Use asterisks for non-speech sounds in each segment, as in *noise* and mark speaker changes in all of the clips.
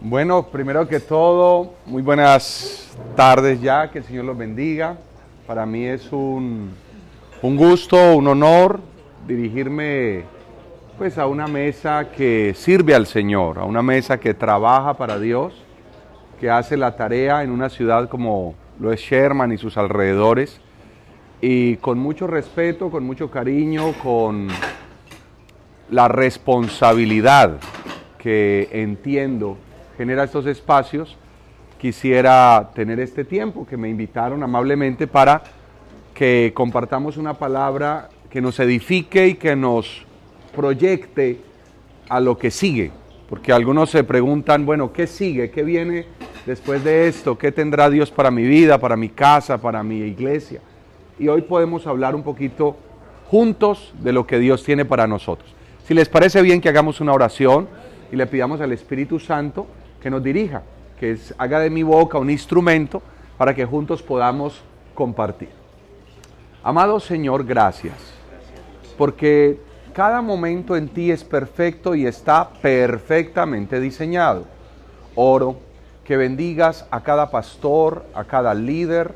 Speaker 1: Bueno, primero que todo, muy buenas tardes ya, que el Señor los bendiga. Para mí es un, un gusto, un honor dirigirme pues a una mesa que sirve al Señor, a una mesa que trabaja para Dios, que hace la tarea en una ciudad como lo es Sherman y sus alrededores, y con mucho respeto, con mucho cariño, con la responsabilidad que entiendo genera estos espacios, quisiera tener este tiempo que me invitaron amablemente para que compartamos una palabra que nos edifique y que nos proyecte a lo que sigue. Porque algunos se preguntan, bueno, ¿qué sigue? ¿Qué viene después de esto? ¿Qué tendrá Dios para mi vida, para mi casa, para mi iglesia? Y hoy podemos hablar un poquito juntos de lo que Dios tiene para nosotros. Si les parece bien que hagamos una oración y le pidamos al Espíritu Santo que nos dirija, que haga de mi boca un instrumento para que juntos podamos compartir. Amado Señor, gracias, porque cada momento en ti es perfecto y está perfectamente diseñado. Oro que bendigas a cada pastor, a cada líder,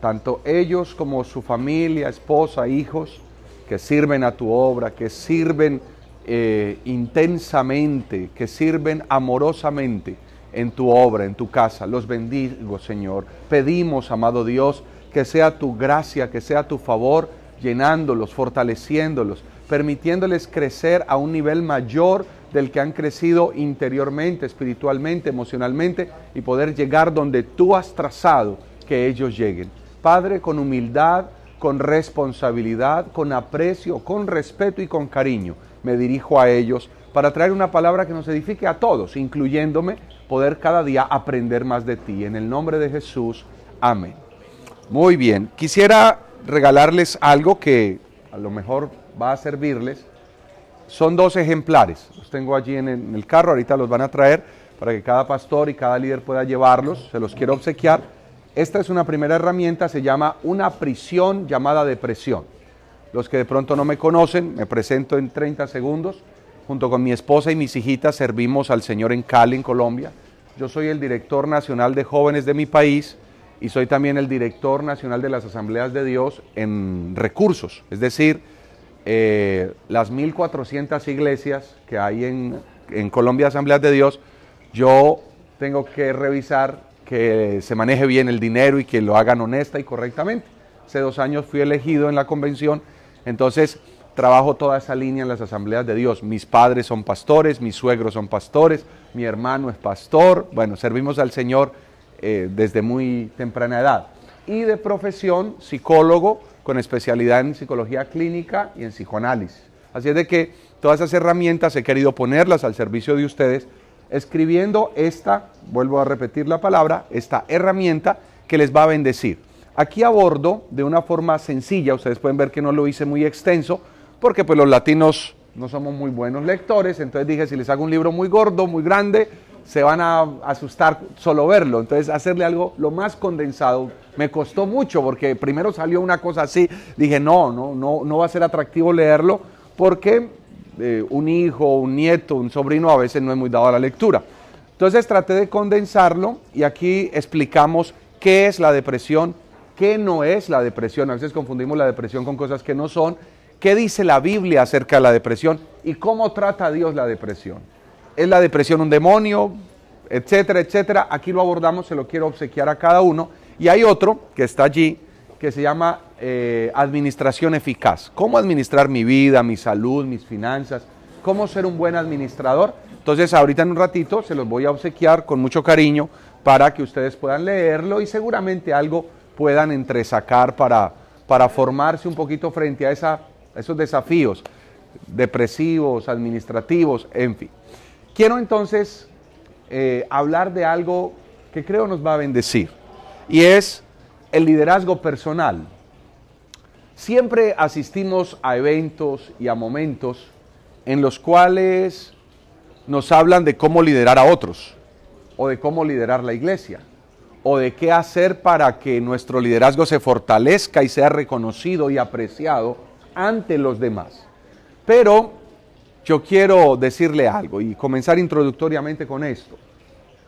Speaker 1: tanto ellos como su familia, esposa, hijos, que sirven a tu obra, que sirven eh, intensamente, que sirven amorosamente en tu obra, en tu casa. Los bendigo, Señor. Pedimos, amado Dios, que sea tu gracia, que sea tu favor, llenándolos, fortaleciéndolos, permitiéndoles crecer a un nivel mayor del que han crecido interiormente, espiritualmente, emocionalmente, y poder llegar donde tú has trazado que ellos lleguen. Padre, con humildad, con responsabilidad, con aprecio, con respeto y con cariño me dirijo a ellos para traer una palabra que nos edifique a todos, incluyéndome, poder cada día aprender más de ti. En el nombre de Jesús, amén. Muy bien, quisiera regalarles algo que a lo mejor va a servirles. Son dos ejemplares, los tengo allí en el carro, ahorita los van a traer para que cada pastor y cada líder pueda llevarlos, se los quiero obsequiar. Esta es una primera herramienta, se llama una prisión llamada depresión. Los que de pronto no me conocen, me presento en 30 segundos. Junto con mi esposa y mis hijitas servimos al Señor en Cali, en Colombia. Yo soy el director nacional de jóvenes de mi país y soy también el director nacional de las asambleas de Dios en recursos, es decir, eh, las 1.400 iglesias que hay en, en Colombia, asambleas de Dios, yo tengo que revisar que se maneje bien el dinero y que lo hagan honesta y correctamente. Hace dos años fui elegido en la convención entonces, trabajo toda esa línea en las asambleas de Dios. Mis padres son pastores, mis suegros son pastores, mi hermano es pastor. Bueno, servimos al Señor eh, desde muy temprana edad. Y de profesión, psicólogo con especialidad en psicología clínica y en psicoanálisis. Así es de que todas esas herramientas he querido ponerlas al servicio de ustedes, escribiendo esta, vuelvo a repetir la palabra, esta herramienta que les va a bendecir. Aquí abordo de una forma sencilla, ustedes pueden ver que no lo hice muy extenso, porque pues los latinos no somos muy buenos lectores, entonces dije, si les hago un libro muy gordo, muy grande, se van a asustar solo verlo. Entonces, hacerle algo lo más condensado me costó mucho porque primero salió una cosa así, dije, no, no, no, va a ser atractivo leerlo porque eh, un hijo, un nieto, un sobrino a veces no es muy dado a la lectura. Entonces traté de condensarlo y aquí explicamos qué es la depresión, qué no es la depresión. A veces confundimos la depresión con cosas que no son. ¿Qué dice la Biblia acerca de la depresión? ¿Y cómo trata Dios la depresión? ¿Es la depresión un demonio? Etcétera, etcétera. Aquí lo abordamos, se lo quiero obsequiar a cada uno. Y hay otro que está allí, que se llama eh, administración eficaz. ¿Cómo administrar mi vida, mi salud, mis finanzas? ¿Cómo ser un buen administrador? Entonces, ahorita en un ratito se los voy a obsequiar con mucho cariño para que ustedes puedan leerlo y seguramente algo puedan entresacar para, para formarse un poquito frente a, esa, esos desafíos depresivos, administrativos, en fin. Quiero entonces eh, hablar de algo que creo nos va a bendecir y es el liderazgo personal. Siempre asistimos a eventos y a momentos en los cuales nos hablan de cómo liderar a otros o de cómo liderar la iglesia o de qué hacer para que nuestro liderazgo se fortalezca y sea reconocido y apreciado ante los demás. Pero yo quiero decirle algo y comenzar introductoriamente con esto.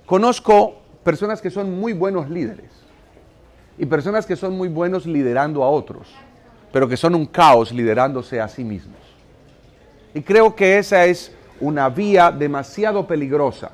Speaker 1: Conozco personas que son muy buenos líderes y personas que son muy buenos liderando a otros, pero que son un caos liderándose a sí mismos. Y creo que esa es una vía demasiado peligrosa,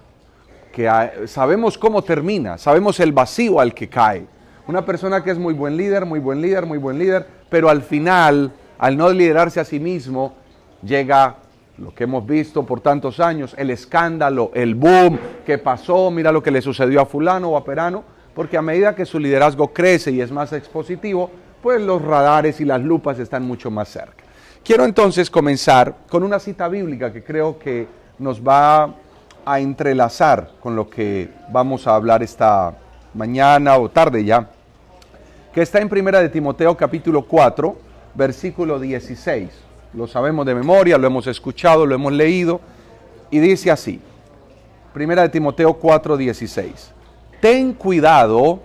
Speaker 1: que sabemos cómo termina, sabemos el vacío al que cae. Una persona que es muy buen líder, muy buen líder, muy buen líder, pero al final, al no liderarse a sí mismo, llega lo que hemos visto por tantos años, el escándalo, el boom que pasó, mira lo que le sucedió a fulano o a perano, porque a medida que su liderazgo crece y es más expositivo, pues los radares y las lupas están mucho más cerca. Quiero entonces comenzar con una cita bíblica que creo que nos va a entrelazar con lo que vamos a hablar esta mañana o tarde ya, que está en Primera de Timoteo capítulo 4, versículo 16. Lo sabemos de memoria, lo hemos escuchado, lo hemos leído y dice así. Primera de Timoteo 4, 16. Ten cuidado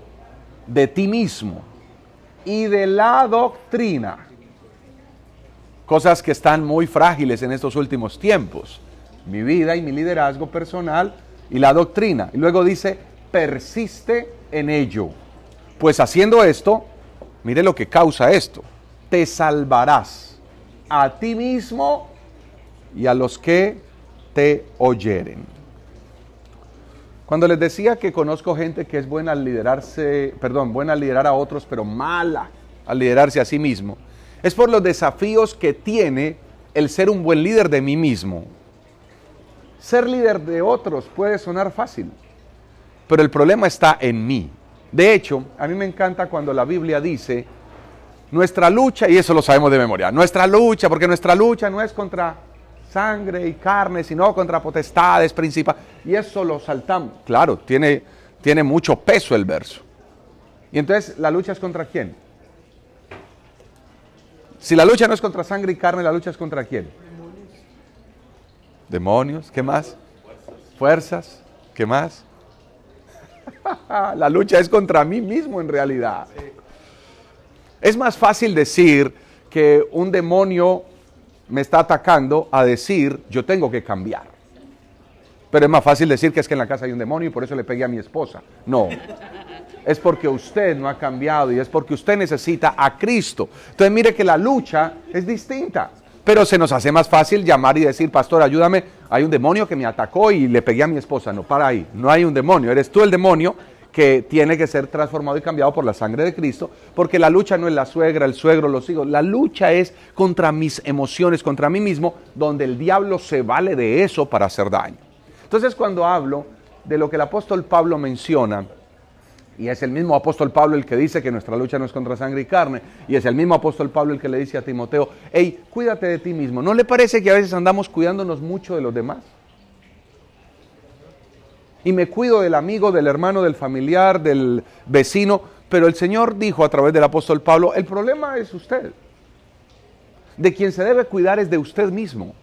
Speaker 1: de ti mismo y de la doctrina cosas que están muy frágiles en estos últimos tiempos. Mi vida y mi liderazgo personal y la doctrina. Y luego dice, persiste en ello. Pues haciendo esto, mire lo que causa esto. Te salvarás a ti mismo y a los que te oyeren. Cuando les decía que conozco gente que es buena al liderarse, perdón, buena al liderar a otros, pero mala al liderarse a sí mismo, es por los desafíos que tiene el ser un buen líder de mí mismo. Ser líder de otros puede sonar fácil, pero el problema está en mí. De hecho, a mí me encanta cuando la Biblia dice, nuestra lucha, y eso lo sabemos de memoria, nuestra lucha, porque nuestra lucha no es contra sangre y carne, sino contra potestades, principales. Y eso lo saltamos. Claro, tiene, tiene mucho peso el verso. Y entonces, ¿la lucha es contra quién? Si la lucha no es contra sangre y carne, la lucha es contra quién? Demonios. ¿qué más? Fuerzas, ¿qué más? *laughs* la lucha es contra mí mismo en realidad. Es más fácil decir que un demonio me está atacando a decir yo tengo que cambiar. Pero es más fácil decir que es que en la casa hay un demonio y por eso le pegué a mi esposa. No es porque usted no ha cambiado y es porque usted necesita a Cristo. Entonces mire que la lucha es distinta, pero se nos hace más fácil llamar y decir, pastor, ayúdame, hay un demonio que me atacó y le pegué a mi esposa. No, para ahí, no hay un demonio, eres tú el demonio que tiene que ser transformado y cambiado por la sangre de Cristo, porque la lucha no es la suegra, el suegro, los hijos, la lucha es contra mis emociones, contra mí mismo, donde el diablo se vale de eso para hacer daño. Entonces cuando hablo de lo que el apóstol Pablo menciona, y es el mismo apóstol Pablo el que dice que nuestra lucha no es contra sangre y carne. Y es el mismo apóstol Pablo el que le dice a Timoteo, hey, cuídate de ti mismo. ¿No le parece que a veces andamos cuidándonos mucho de los demás? Y me cuido del amigo, del hermano, del familiar, del vecino. Pero el Señor dijo a través del apóstol Pablo, el problema es usted. De quien se debe cuidar es de usted mismo.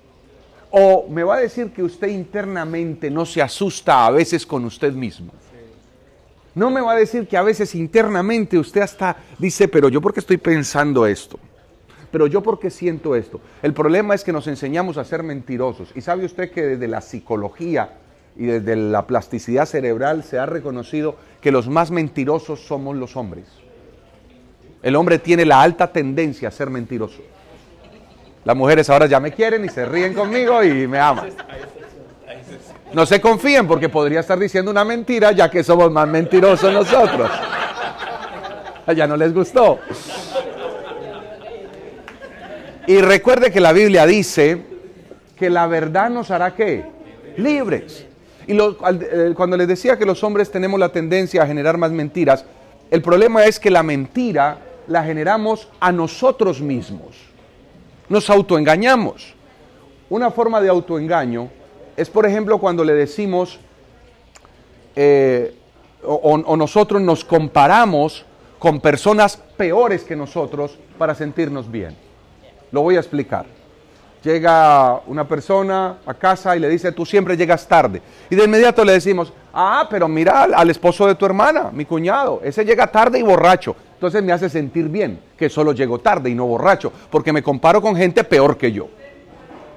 Speaker 1: O me va a decir que usted internamente no se asusta a veces con usted mismo. No me va a decir que a veces internamente usted hasta dice, pero yo porque estoy pensando esto, pero yo porque siento esto. El problema es que nos enseñamos a ser mentirosos. Y sabe usted que desde la psicología y desde la plasticidad cerebral se ha reconocido que los más mentirosos somos los hombres. El hombre tiene la alta tendencia a ser mentiroso. Las mujeres ahora ya me quieren y se ríen conmigo y me aman. No se confíen porque podría estar diciendo una mentira ya que somos más mentirosos nosotros. Ya no les gustó. Y recuerde que la Biblia dice que la verdad nos hará qué? Libres. Y eh, cuando les decía que los hombres tenemos la tendencia a generar más mentiras, el problema es que la mentira la generamos a nosotros mismos. Nos autoengañamos. Una forma de autoengaño es, por ejemplo, cuando le decimos eh, o, nosotros nos comparamos con personas peores que nosotros para sentirnos bien. Lo voy a explicar. Llega una persona a casa y le dice, tú siempre llegas tarde. Y de inmediato le decimos, ah, pero mira al esposo de tu hermana, mi cuñado, ese llega tarde y borracho. Entonces me hace sentir bien que solo llego tarde y no borracho, porque me comparo con gente peor que yo.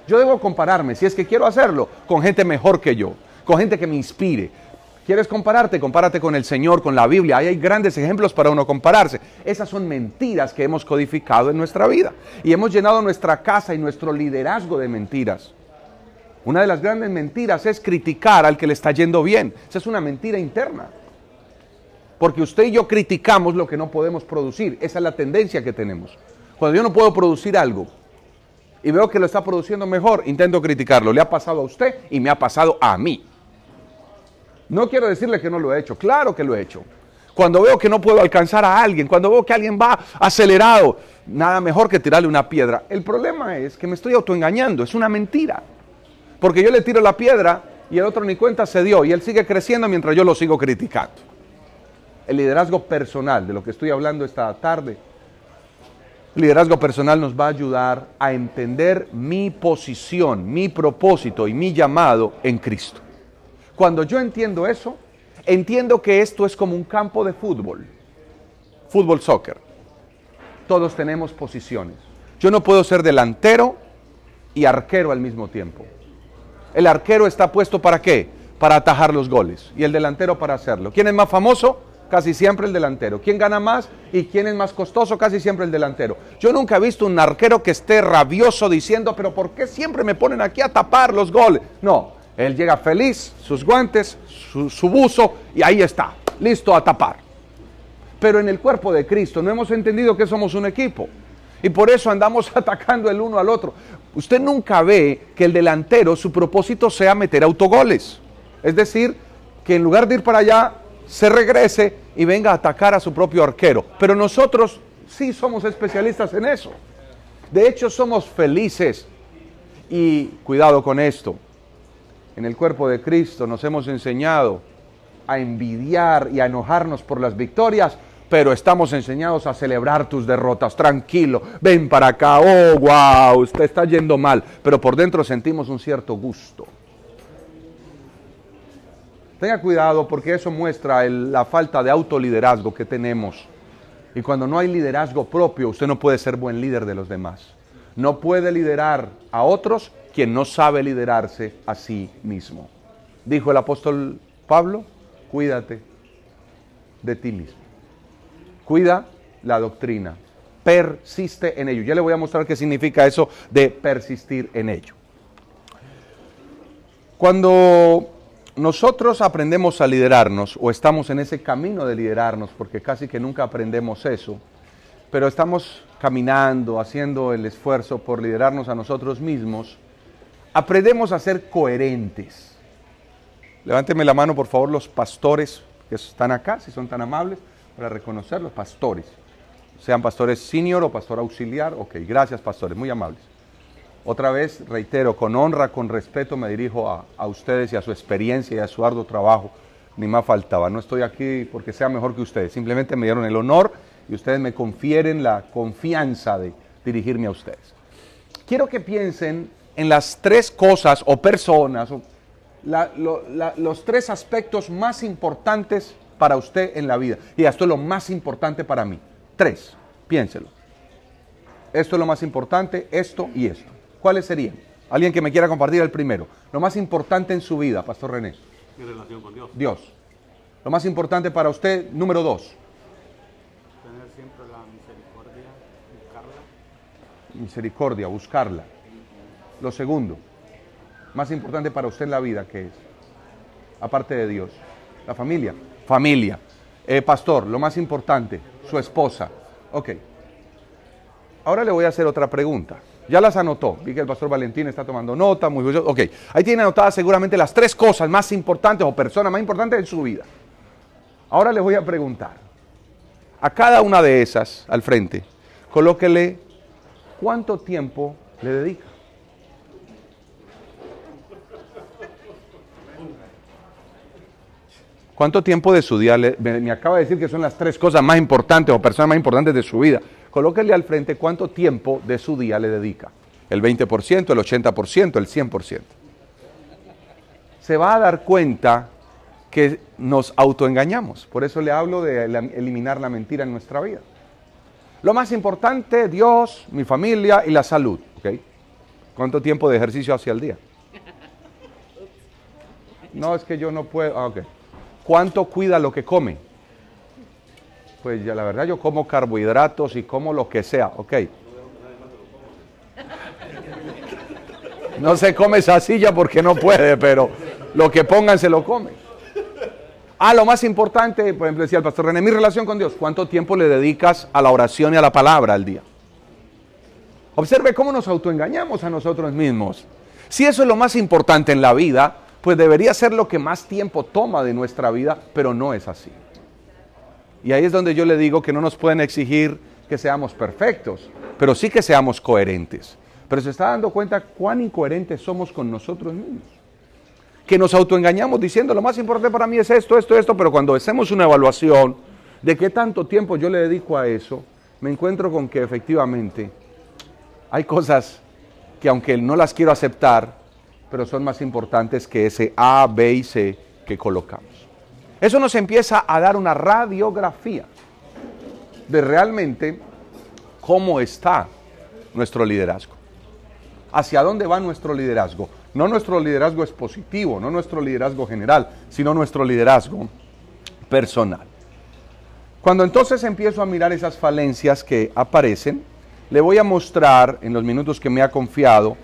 Speaker 1: Yo debo compararme, si es que quiero hacerlo, con gente mejor que yo, con gente que me inspire. ¿Quieres compararte? Compárate con el Señor, con la Biblia. Ahí hay grandes ejemplos para uno compararse. Esas son mentiras que hemos codificado en nuestra vida. Y hemos llenado nuestra casa y nuestro liderazgo de mentiras. Una de las grandes mentiras es criticar al que le está yendo bien. Esa es una mentira interna. Porque usted y yo criticamos lo que no podemos producir. Esa es la tendencia que tenemos. Cuando yo no puedo producir algo y veo que lo está produciendo mejor, intento criticarlo. Le ha pasado a usted y me ha pasado a mí. No quiero decirle que no lo he hecho. Claro que lo he hecho. Cuando veo que no puedo alcanzar a alguien, cuando veo que alguien va acelerado, nada mejor que tirarle una piedra. El problema es que me estoy autoengañando. Es una mentira. Porque yo le tiro la piedra y el otro ni cuenta se dio y él sigue creciendo mientras yo lo sigo criticando. El liderazgo personal, de lo que estoy hablando esta tarde, liderazgo personal nos va a ayudar a entender mi posición, mi propósito y mi llamado en Cristo. Cuando yo entiendo eso, entiendo que esto es como un campo de fútbol, fútbol soccer. Todos tenemos posiciones. Yo no puedo ser delantero y arquero al mismo tiempo. El arquero está puesto para qué? Para atajar los goles. Y el delantero para hacerlo. ¿Quién es más famoso? Casi siempre el delantero. ¿Quién gana más? ¿Y quién es más costoso? Casi siempre el delantero. Yo nunca he visto un arquero que esté rabioso diciendo, pero ¿por qué siempre me ponen aquí a tapar los goles? No, él llega feliz, sus guantes, su, buzo y ahí está, listo a tapar. Pero en el cuerpo de Cristo no hemos entendido que somos un equipo. Y por eso andamos *laughs* atacando el uno al otro. Usted nunca ve que el delantero, su propósito sea meter autogoles. Es decir, que en lugar de ir para allá, se regrese y venga a atacar a su propio arquero. Pero nosotros sí somos especialistas en eso. De hecho, somos felices. Y cuidado con esto. En el cuerpo de Cristo nos hemos enseñado a envidiar y a enojarnos por las victorias pero estamos enseñados a celebrar tus derrotas. Tranquilo, ven para acá. Oh, wow, usted está yendo mal, pero por dentro sentimos un cierto gusto. Tenga cuidado porque eso muestra la falta de autoliderazgo que tenemos. Y cuando no hay liderazgo propio, usted no puede ser buen líder de los demás. No puede liderar a otros quien no sabe liderarse a sí mismo. Dijo el apóstol Pablo, cuídate de ti mismo. Cuida la doctrina. Persiste en ello. Ya le voy a mostrar qué significa eso de persistir en ello. Cuando nosotros aprendemos a liderarnos o estamos en ese camino de liderarnos, porque casi que nunca aprendemos eso, pero estamos caminando, haciendo el esfuerzo por liderarnos a nosotros mismos, aprendemos a ser coherentes. Levánteme la mano, por favor, los pastores que están acá, si son tan amables para reconocer los pastores, sean pastores senior o pastor auxiliar. Ok, gracias pastores, muy amables. Otra vez, reitero, con honra, con respeto me dirijo a, a ustedes y a su experiencia y a su arduo trabajo. Ni más faltaba. No estoy aquí porque sea mejor que ustedes. Simplemente me dieron el honor y ustedes me confieren la confianza de dirigirme a ustedes. Quiero que piensen en las tres cosas o personas, o los tres aspectos más importantes para usted en la vida. Y esto es lo más importante para mí. Tres, piénselo. Esto es lo más importante, esto y esto. ¿Cuáles serían? Alguien que me quiera compartir el primero. Lo más importante en su vida, Pastor René.
Speaker 2: Mi relación con Dios.
Speaker 1: Dios. Lo más importante para usted, número dos.
Speaker 2: Tener siempre la misericordia, buscarla.
Speaker 1: Misericordia, buscarla. Lo segundo, más importante para usted en la vida, ¿qué es? Aparte de Dios. La familia familia. Eh, pastor, lo más importante, su esposa. Ok. Ahora le voy a hacer otra pregunta. Ya las anotó. Vi que el pastor Valentín está tomando nota. Muy bien. Ok. Ahí tiene anotadas seguramente las tres cosas más importantes o personas más importantes en su vida. Ahora le voy a preguntar. A cada una de esas al frente, colóquele cuánto tiempo le dedica. ¿Cuánto tiempo de su día le, me, acaba de decir que son las tres cosas más importantes o personas más importantes de su vida? Colóquele al frente cuánto tiempo de su día le dedica. El 20%, el 80%, el 100%. Se va a dar cuenta que nos autoengañamos. Por eso le hablo de eliminar la mentira en nuestra vida. Lo más importante, Dios, mi familia y la salud. ¿okay? ¿Cuánto tiempo de ejercicio hace al día? No, es que yo no puedo. Ah, ok. ¿Cuánto cuida lo que come? Pues ya la verdad yo como carbohidratos y como lo que sea, ok. No se come esa silla porque no puede, pero lo que pongan se lo come. Ah, lo más importante, por ejemplo, decía el pastor René, mi relación con Dios. ¿Cuánto tiempo le dedicas a la oración y a la palabra al día? Observe cómo nos autoengañamos a nosotros mismos. Si eso es lo más importante en la vida, pues debería ser lo que más tiempo toma de nuestra vida, pero no es así. Y ahí es donde yo le digo que no nos pueden exigir que seamos perfectos, pero sí que seamos coherentes. Pero se está dando cuenta cuán incoherentes somos con nosotros mismos. Que nos autoengañamos diciendo lo más importante para mí es esto, esto, esto, pero cuando hacemos una evaluación de qué tanto tiempo yo le dedico a eso, me encuentro con que efectivamente hay cosas que aunque no las quiero aceptar, pero son más importantes que ese A, B y C que colocamos. Eso nos empieza a dar una radiografía de realmente cómo está nuestro liderazgo. ¿Hacia dónde va nuestro liderazgo? No nuestro liderazgo es positivo, no nuestro liderazgo general, sino nuestro liderazgo personal. Cuando entonces empiezo a mirar esas falencias que aparecen, le voy a mostrar en los minutos que me ha confiado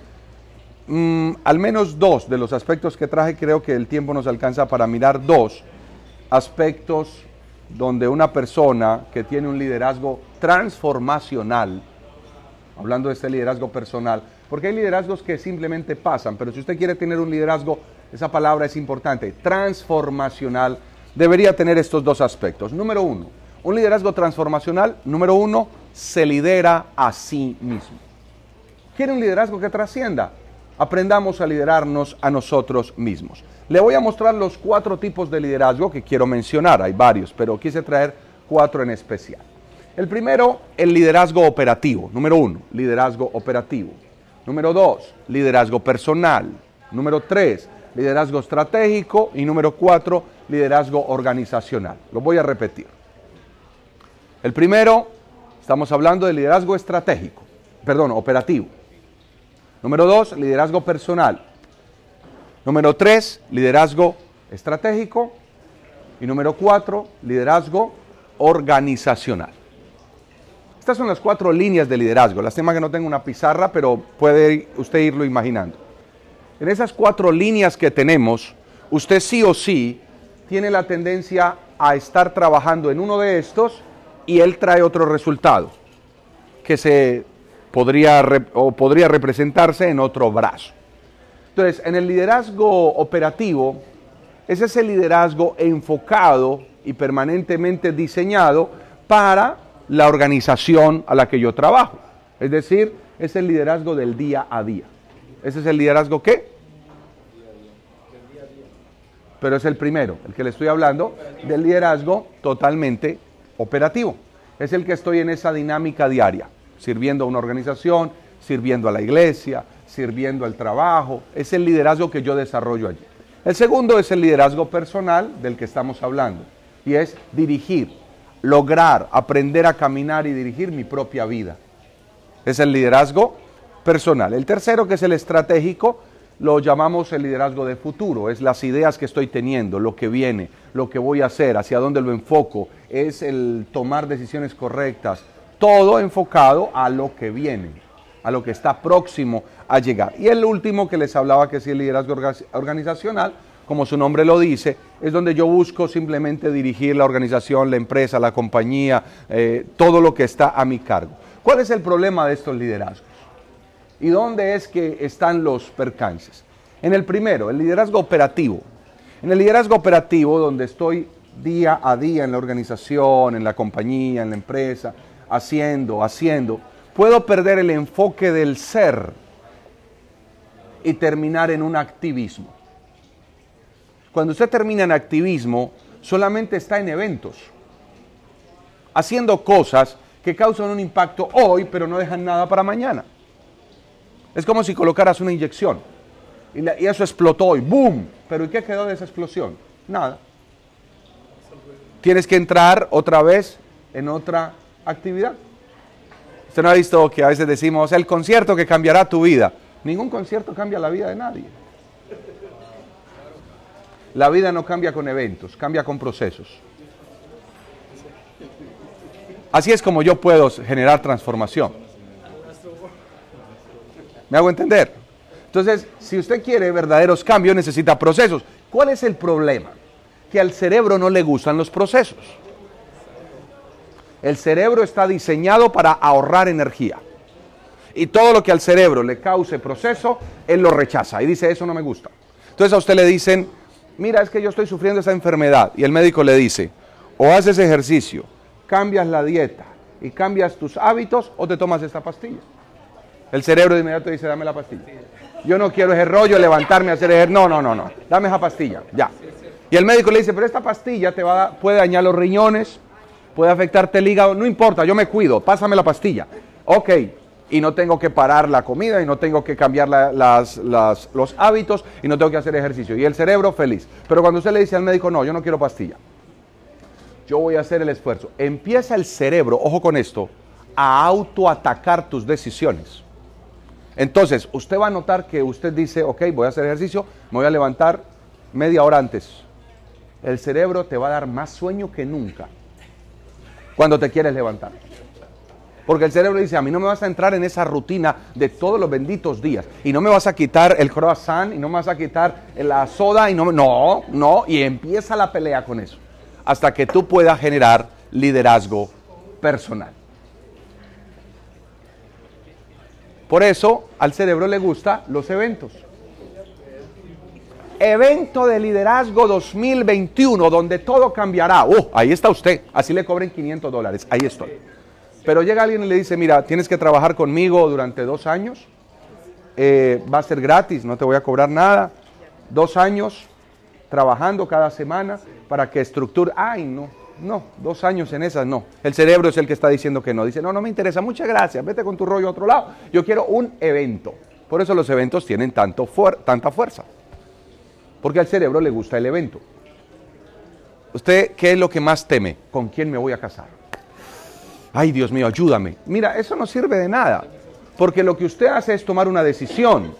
Speaker 1: mm, al menos dos de los aspectos que traje. Creo que el tiempo nos alcanza para mirar dos aspectos donde una persona que tiene un liderazgo transformacional, hablando de este liderazgo personal, porque hay liderazgos que simplemente pasan, pero si usted quiere tener un liderazgo, esa palabra es importante, transformacional, debería tener estos dos aspectos. Número uno, un liderazgo transformacional, número uno, se lidera a sí mismo. ¿Quiere un liderazgo que trascienda? Aprendamos a liderarnos a nosotros mismos. Le voy a mostrar los cuatro tipos de liderazgo que quiero mencionar. Hay varios, pero quise traer cuatro en especial. El primero, el liderazgo operativo. Número uno, liderazgo operativo. Número dos, liderazgo personal. Número tres, liderazgo estratégico. Y número cuatro, liderazgo organizacional. Lo voy a repetir. El primero, estamos hablando de liderazgo estratégico, perdón, operativo. Número dos, liderazgo personal. Número tres, liderazgo estratégico. Y número cuatro, liderazgo organizacional. Estas son las cuatro líneas de liderazgo. Lástima que no tengo una pizarra, pero puede usted irlo imaginando. En esas cuatro líneas que tenemos, usted sí o sí tiene la tendencia a estar trabajando en uno de estos y él trae otro resultado que se podría o podría representarse en otro brazo. Entonces, en el liderazgo operativo, es ese liderazgo enfocado y permanentemente diseñado para la organización a la que yo trabajo. Es decir, es el liderazgo del día a día. ¿Ese es el liderazgo qué? Pero es el primero, el que le estoy hablando, del liderazgo totalmente operativo. Es el que estoy en esa dinámica diaria, sirviendo a una organización, sirviendo a la iglesia, sirviendo al trabajo. Es el liderazgo que yo desarrollo allí. El segundo es el liderazgo personal del que estamos hablando y es dirigir, lograr, aprender a caminar y dirigir mi propia vida. Es el liderazgo personal. El tercero, que es el estratégico, lo llamamos el liderazgo de futuro. Es las ideas que estoy teniendo, lo que viene, lo que voy a hacer, hacia dónde lo enfoco. Es el tomar decisiones correctas. Todo enfocado a lo que viene, a lo que está próximo a llegar. Y el último que les hablaba, que es el liderazgo organizacional, como su nombre lo dice, es donde yo busco simplemente dirigir la organización, la empresa, la compañía, eh, todo lo que está a mi cargo. ¿Cuál es el problema de estos liderazgos? ¿Y dónde es que están los percances? En el primero, el liderazgo operativo. En el liderazgo operativo, donde estoy día a día en la organización, en la compañía, en la empresa, haciendo, haciendo, puedo perder el enfoque del ser y terminar en un activismo. Cuando usted termina en activismo, solamente está en eventos, haciendo cosas que causan un impacto hoy, pero no dejan nada para mañana. Es como si colocaras una inyección y, eso explotó y ¡boom! Pero ¿y qué quedó de esa explosión? Nada. Tienes que entrar otra vez en otra actividad. Usted no ha visto que a veces decimos el concierto que cambiará tu vida. Ningún concierto cambia la vida de nadie. La vida no cambia con eventos, cambia con procesos. Así es como yo puedo generar transformación. ¿Me hago entender? Entonces, si usted quiere verdaderos cambios, necesita procesos. ¿Cuál es el problema? Que al cerebro no le gustan los procesos. El cerebro está diseñado para ahorrar energía. Y todo lo que al cerebro le cause proceso, él lo rechaza y dice, eso no me gusta. Entonces a usted le dicen, mira, es que yo estoy sufriendo esa enfermedad. Y el médico le dice, o haces ejercicio, cambias la dieta y cambias tus hábitos, o te tomas esta pastilla. El cerebro de inmediato dice, dame la pastilla. Yo no quiero ese rollo, levantarme, hacer ejercicio. No, no, no, no. Dame esa pastilla, ya. Y el médico le dice, pero esta pastilla te va a, puede dañar los riñones, puede afectarte el hígado, no importa, yo me cuido, pásame la pastilla. Ok, y no tengo que parar la comida y no tengo que cambiar los hábitos y no tengo que hacer ejercicio. Y el cerebro feliz. Pero cuando usted le dice al médico, no, yo no quiero pastilla, yo voy a hacer el esfuerzo. Empieza el cerebro, ojo con esto, a autoatacar tus decisiones. Entonces, usted va a notar que usted dice, ok, voy a hacer ejercicio, me voy a levantar media hora antes. El cerebro te va a dar más sueño que nunca cuando te quieres levantar. Porque el cerebro dice, a mí no me vas a entrar en esa rutina de todos los benditos días. Y no me vas a quitar el croissant y no me vas a quitar la soda y no, no, no. Y empieza la pelea con eso. Hasta que tú puedas generar liderazgo personal. Por eso al cerebro le gustan los eventos. Evento de liderazgo 2021, donde todo cambiará. Oh, ahí está usted. Así le cobren 500 dólares. Ahí estoy. Pero llega alguien y le dice, mira, tienes que trabajar conmigo durante dos años, eh, va a ser gratis, no te voy a cobrar nada. Dos años trabajando cada semana para que estructure. Ay, no, no, dos años en esas no. El cerebro es el que está diciendo que no. Dice, no, no me interesa, muchas gracias, vete con tu rollo a otro lado. Yo quiero un evento. Por eso los eventos tienen tanto tanta fuerza. Porque al cerebro le gusta el evento. ¿Usted qué es lo que más teme? ¿Con quién me voy a casar? Ay Dios mío, ayúdame. Mira, eso no sirve de nada, porque lo que usted hace es tomar una decisión.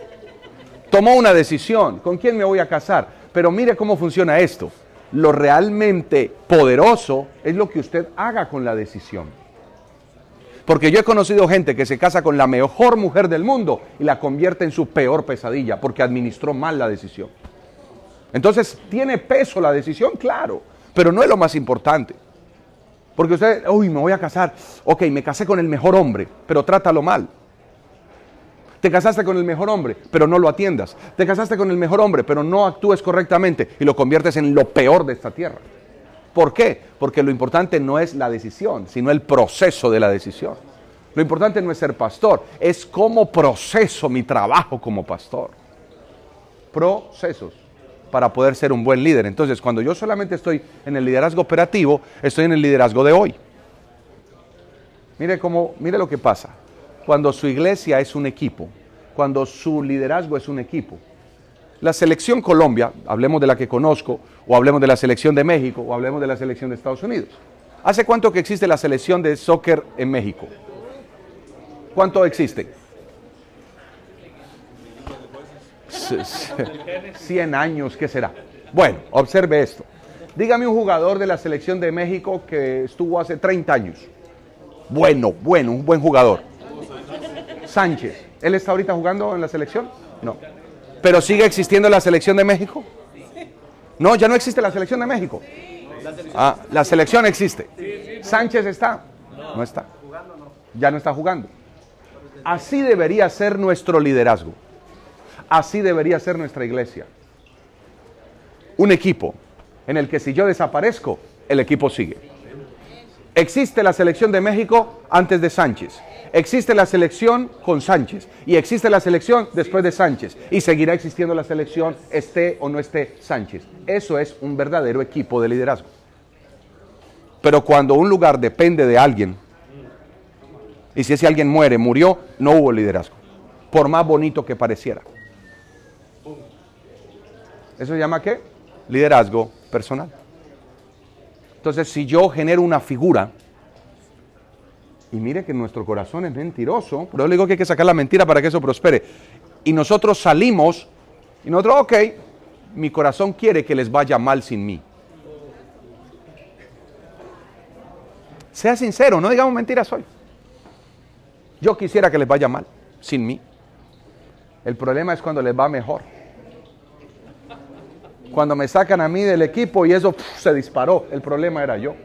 Speaker 1: Tomó una decisión, ¿con quién me voy a casar? Pero mire cómo funciona esto. Lo realmente poderoso es lo que usted haga con la decisión. Porque yo he conocido gente que se casa con la mejor mujer del mundo y la convierte en su peor pesadilla porque administró mal la decisión. Entonces, ¿tiene peso la decisión? Claro, pero no es lo más importante. Porque usted, uy, me voy a casar. Ok, me casé con el mejor hombre, pero trátalo mal. Te casaste con el mejor hombre, pero no lo atiendas. Te casaste con el mejor hombre, pero no actúes correctamente y lo conviertes en lo peor de esta tierra. ¿Por qué? Porque lo importante no es la decisión, sino el proceso de la decisión. Lo importante no es ser pastor, es cómo proceso mi trabajo como pastor. Procesos para poder ser un buen líder. Entonces, cuando yo solamente estoy en el liderazgo operativo, estoy en el liderazgo de hoy. Mire cómo, mire lo que pasa. Cuando su iglesia es un equipo, cuando su liderazgo es un equipo. La selección Colombia, hablemos de la que conozco, o hablemos de la selección de México, o hablemos de la selección de Estados Unidos. ¿Hace cuánto que existe la selección de soccer en México? ¿Cuánto existe? 100 años, ¿qué será? Bueno, observe esto. Dígame un jugador de la selección de México que estuvo hace 30 años. Bueno, bueno, un buen jugador. Sánchez. ¿Él está ahorita jugando en la selección? No. ¿Pero sigue existiendo la selección de México? No, ya no existe la selección de México. Ah, la selección existe. ¿Sánchez está? No está. Ya no está jugando. Así debería ser nuestro liderazgo. Así debería ser nuestra iglesia. Un equipo en el que si yo desaparezco, el equipo sigue. Existe la selección de México antes de Sánchez. Existe la selección con Sánchez. Y existe la selección después de Sánchez. Y seguirá existiendo la selección esté o no esté Sánchez. Eso es un verdadero equipo de liderazgo. Pero cuando un lugar depende de alguien, y si ese alguien muere, murió, no hubo liderazgo. Por más bonito que pareciera. Eso se llama qué? Liderazgo personal. Entonces, si yo genero una figura, y mire que nuestro corazón es mentiroso, pero yo le digo que hay que sacar la mentira para que eso prospere. y nosotros salimos y nosotros, ok, mi corazón quiere que les vaya mal sin mí. Sea sincero, no digamos mentiras hoy. Yo quisiera que les vaya mal sin mí. El problema es cuando les va mejor. Cuando me sacan a mí del equipo y eso se disparó, el problema era yo.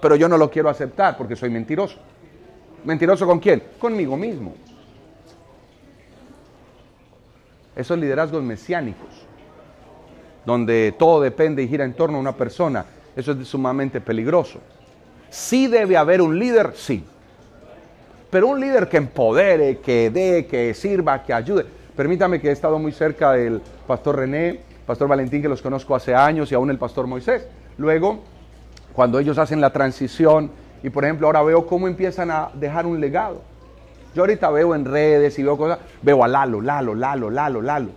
Speaker 1: Pero yo no lo quiero aceptar porque soy mentiroso. ¿Mentiroso con quién? Conmigo mismo. Esos liderazgos mesiánicos, donde todo depende y gira en torno a una persona, eso es sumamente peligroso. Sí debe haber un líder, sí. Pero un líder que empodere, que dé, que sirva, que ayude. Permítame que he estado muy cerca del pastor René, pastor Valentín, que los conozco hace años, y aún el pastor Moisés. Luego, cuando ellos hacen la transición, y por ejemplo ahora veo cómo empiezan a dejar un legado. Yo ahorita veo en redes y veo cosas, veo a Lalo, Lalo, Lalo, Lalo, Lalo.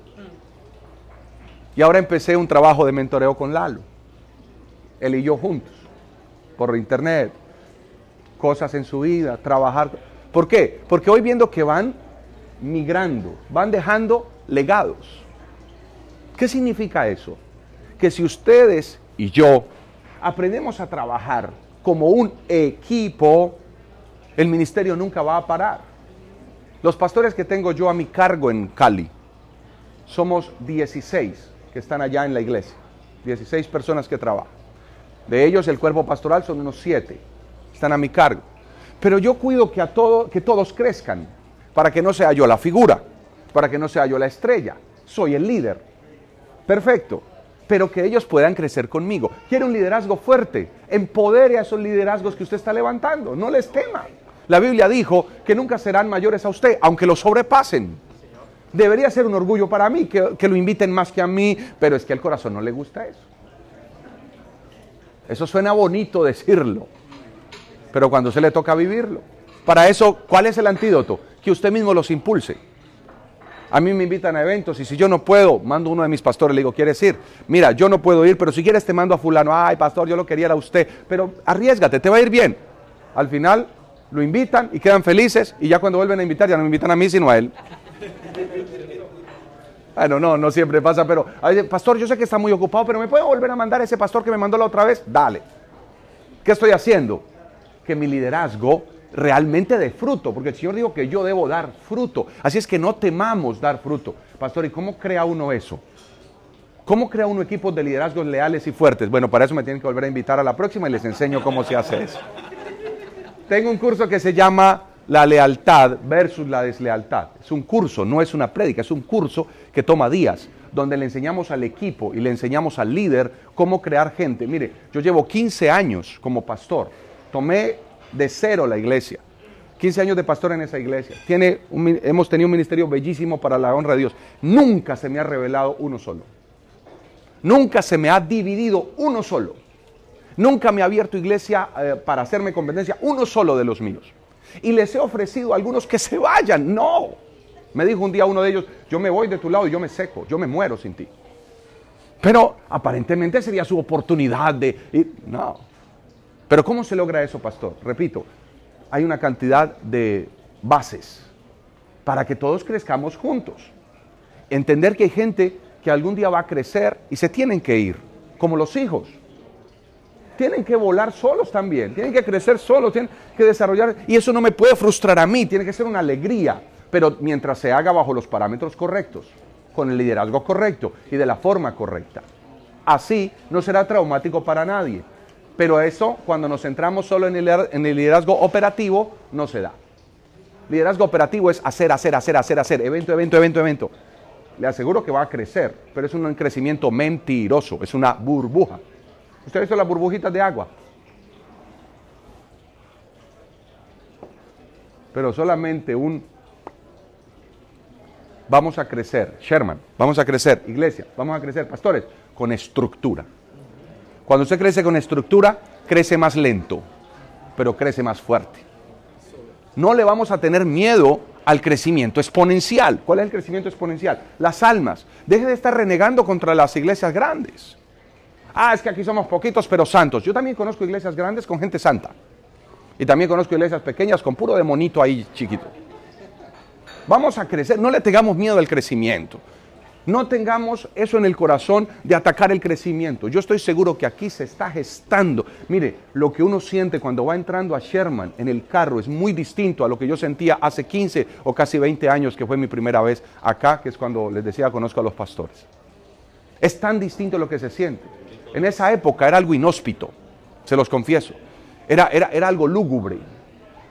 Speaker 1: Y ahora empecé un trabajo de mentoreo con Lalo. Él y yo juntos, por internet, cosas en su vida, trabajar. ¿Por qué? Porque hoy viendo que van migrando, van dejando legados. ¿Qué significa eso? Que si ustedes y yo aprendemos a trabajar como un equipo, el ministerio nunca va a parar. Los pastores que tengo yo a mi cargo en Cali, somos 16 que están allá en la iglesia, 16 personas que trabajan. De ellos el cuerpo pastoral son unos 7, están a mi cargo. Pero yo cuido que, a todo, que todos crezcan, para que no sea yo la figura, para que no sea yo la estrella. Soy el líder. Perfecto. Pero que ellos puedan crecer conmigo. Quiere un liderazgo fuerte. Empodere a esos liderazgos que usted está levantando. No les tema. La Biblia dijo que nunca serán mayores a usted, aunque lo sobrepasen. Debería ser un orgullo para mí que, lo inviten más que a mí, pero es que al corazón no le gusta eso. Eso suena bonito decirlo, pero cuando se le toca vivirlo. Para eso, ¿cuál es el antídoto? Que usted mismo los impulse. A mí me invitan a eventos y si yo no puedo, mando a uno de mis pastores, le digo, ¿quieres ir? Mira, yo no puedo ir, pero si quieres te mando a fulano. Ay, pastor, yo lo quería a usted, pero arriesgate, te va a ir bien. Al final lo invitan y quedan felices y ya cuando vuelven a invitar ya no me invitan a mí sino a él. Bueno, no, no siempre pasa, pero pastor, yo sé que está muy ocupado, pero ¿me puede volver a mandar ese pastor que me mandó la otra vez? Dale. ¿Qué estoy haciendo? Que mi liderazgo realmente dé fruto, porque el Señor dijo que yo debo dar fruto. Así es que no temamos dar fruto. Pastor, ¿y cómo crea uno eso? ¿Cómo crea uno equipos de liderazgos leales y fuertes? Bueno, para eso me tienen que volver a invitar a la próxima y les enseño cómo se hace eso. Tengo un curso que se llama La lealtad versus la deslealtad. Es un curso, no es una prédica, es un curso que toma días, donde le enseñamos al equipo y le enseñamos al líder cómo crear gente. Mire, yo llevo 15 años como pastor, tomé de cero la iglesia. 15 años de pastor en esa iglesia. Tiene hemos tenido un ministerio bellísimo para la honra de Dios. Nunca se me ha revelado uno solo. Nunca se me ha dividido uno solo. Nunca me ha abierto iglesia eh, para hacerme competencia, uno solo de los míos. Y les he ofrecido a algunos que se vayan. No. Me dijo un día uno de ellos, yo me voy de tu lado y yo me seco, yo me muero sin ti. Pero aparentemente sería su oportunidad de ir. No. Pero ¿cómo se logra eso, pastor? Repito, hay una cantidad de bases para que todos crezcamos juntos. Entender que hay gente que algún día va a crecer y se tienen que ir, como los hijos tienen que volar solos también, tienen que crecer solos, tienen que desarrollar, y eso no me puede frustrar a mí, tiene que ser una alegría, pero mientras se haga bajo los parámetros correctos, con el liderazgo correcto y de la forma correcta. Así no será traumático para nadie, pero eso cuando nos centramos solo en el, liderazgo operativo no se da. Liderazgo operativo es hacer, hacer, hacer, hacer, hacer, evento, evento, evento, evento. Le aseguro que va a crecer, pero es un crecimiento mentiroso, es una burbuja. ¿Usted ha visto las burbujitas de agua? Pero solamente un vamos a crecer, Sherman, vamos a crecer, iglesia, vamos a crecer, pastores, con estructura. Cuando usted crece con estructura, crece más lento, pero crece más fuerte. No le vamos a tener miedo al crecimiento exponencial. ¿Cuál es el crecimiento exponencial? Las almas. Deje de estar renegando contra las iglesias grandes. Ah, es que aquí somos poquitos pero santos. Yo también conozco iglesias grandes con gente santa. Y también conozco iglesias pequeñas con puro demonito ahí chiquito. Vamos a crecer, no le tengamos miedo al crecimiento. No tengamos eso en el corazón de atacar el crecimiento. Yo estoy seguro que aquí se está gestando. Mire, lo que uno siente cuando va entrando a Sherman en el carro es muy distinto a lo que yo sentía hace 15 o casi 20 años, que fue mi primera vez acá, que es cuando les decía conozco a los pastores. Es tan distinto lo que se siente. En esa época era algo inhóspito, se los confieso. Era, era, era algo lúgubre.